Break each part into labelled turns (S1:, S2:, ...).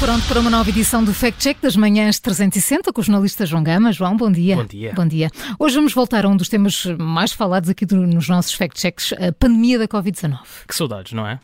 S1: Pronto para uma nova edição do Fact Check das manhãs 360 com o jornalista João Gama. João, bom dia.
S2: Bom dia.
S1: Bom dia. Hoje vamos voltar a um dos temas mais falados aqui do, nos nossos Fact Checks, a pandemia da Covid-19.
S2: Que saudades, não é?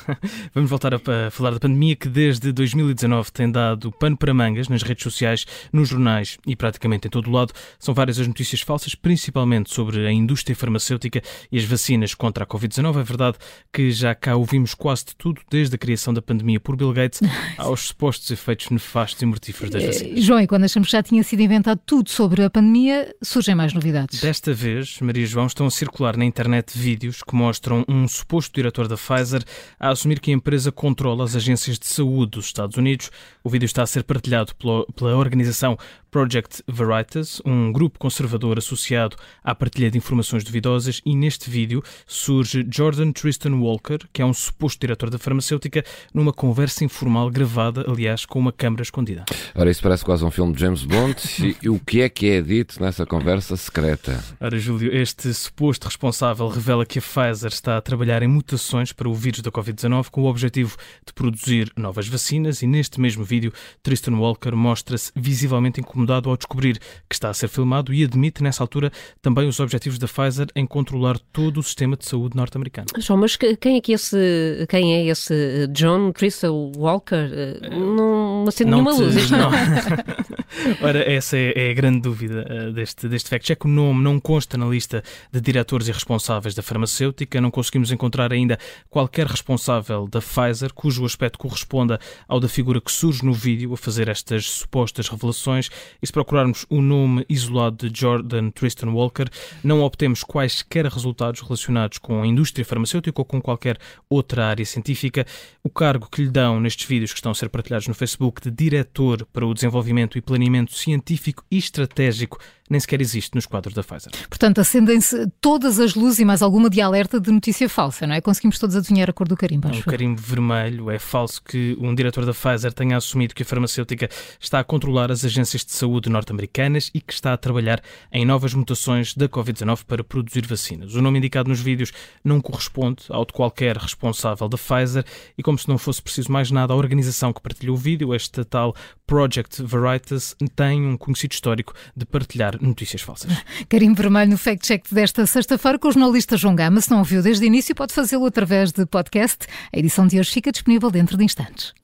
S2: vamos voltar a, a, falar da pandemia que desde 2019 tem dado pano para mangas nas redes sociais, nos jornais e praticamente em todo o lado. São várias as notícias falsas, principalmente sobre a indústria farmacêutica e as vacinas contra a Covid-19. É verdade que já cá ouvimos quase de tudo, desde a criação da pandemia por Bill Gates aos supostos efeitos nefastos e mortíferos das vacinas.
S1: Eh, João, e quando achamos que já tinha sido inventado tudo sobre a pandemia, surgem mais novidades.
S2: Desta vez, Maria João, estão a circular na internet vídeos que mostram um suposto diretor da Pfizer a assumir que a empresa controla as agências de saúde dos Estados Unidos. O vídeo está a ser partilhado pela organização Project Veritas, um grupo conservador associado à partilha de informações duvidosas, e neste vídeo surge Jordan Tristan Walker, que é um suposto diretor da farmacêutica, numa conversa informal gravada, aliás, com uma câmara escondida.
S3: Ora, isso parece quase um filme de James Bond. e o que é que é dito nessa conversa secreta?
S2: Ora, Júlio, este suposto responsável revela que a Pfizer está a trabalhar em mutações para o vírus da Covid-19 com o objetivo de produzir novas vacinas e neste mesmo vídeo Tristan Walker mostra-se visivelmente incomodado incomodado ao descobrir que está a ser filmado e admite, nessa altura, também os objetivos da Pfizer em controlar todo o sistema de saúde norte-americano.
S4: João, mas quem é que esse, quem é esse John Trissel Walker? Eh, não acende nenhuma
S2: te,
S4: luz.
S2: Não. Ora, essa é, é, a grande dúvida uh, deste, deste fact-check. O nome não consta na lista de diretores e responsáveis da farmacêutica. Não conseguimos encontrar ainda qualquer responsável da Pfizer cujo aspecto corresponda ao da figura que surge no vídeo a fazer estas supostas revelações. E se procurarmos o nome isolado de Jordan Tristan Walker, não obtemos quaisquer resultados relacionados com a indústria farmacêutica ou com qualquer outra área científica. O cargo que lhe dão nestes vídeos que estão a ser partilhados no Facebook de diretor para o desenvolvimento e planeamento científico e estratégico nem sequer existe nos quadros da Pfizer.
S1: Portanto, acendem-se todas as luzes e mais alguma de alerta de notícia falsa, não é? Conseguimos todos adivinhar a cor do carimbo.
S2: O carimbo vermelho é falso que um diretor da Pfizer tenha assumido que a farmacêutica está a controlar as agências de saúde norte-americanas e que está a trabalhar em novas mutações da Covid-19 para produzir vacinas. O nome indicado nos vídeos não corresponde ao de qualquer responsável da Pfizer e, como se não fosse preciso mais nada, a organização que partilhou o vídeo, esta tal Project Veritas, tem um conhecido histórico de partilhar notícias falsas.
S1: Carimbo vermelho no Fact Check desta sexta-feira com o jornalista João Gama. Se não ouviu desde o início, pode fazê-lo através de podcast. A edição de hoje fica disponível dentro de instantes.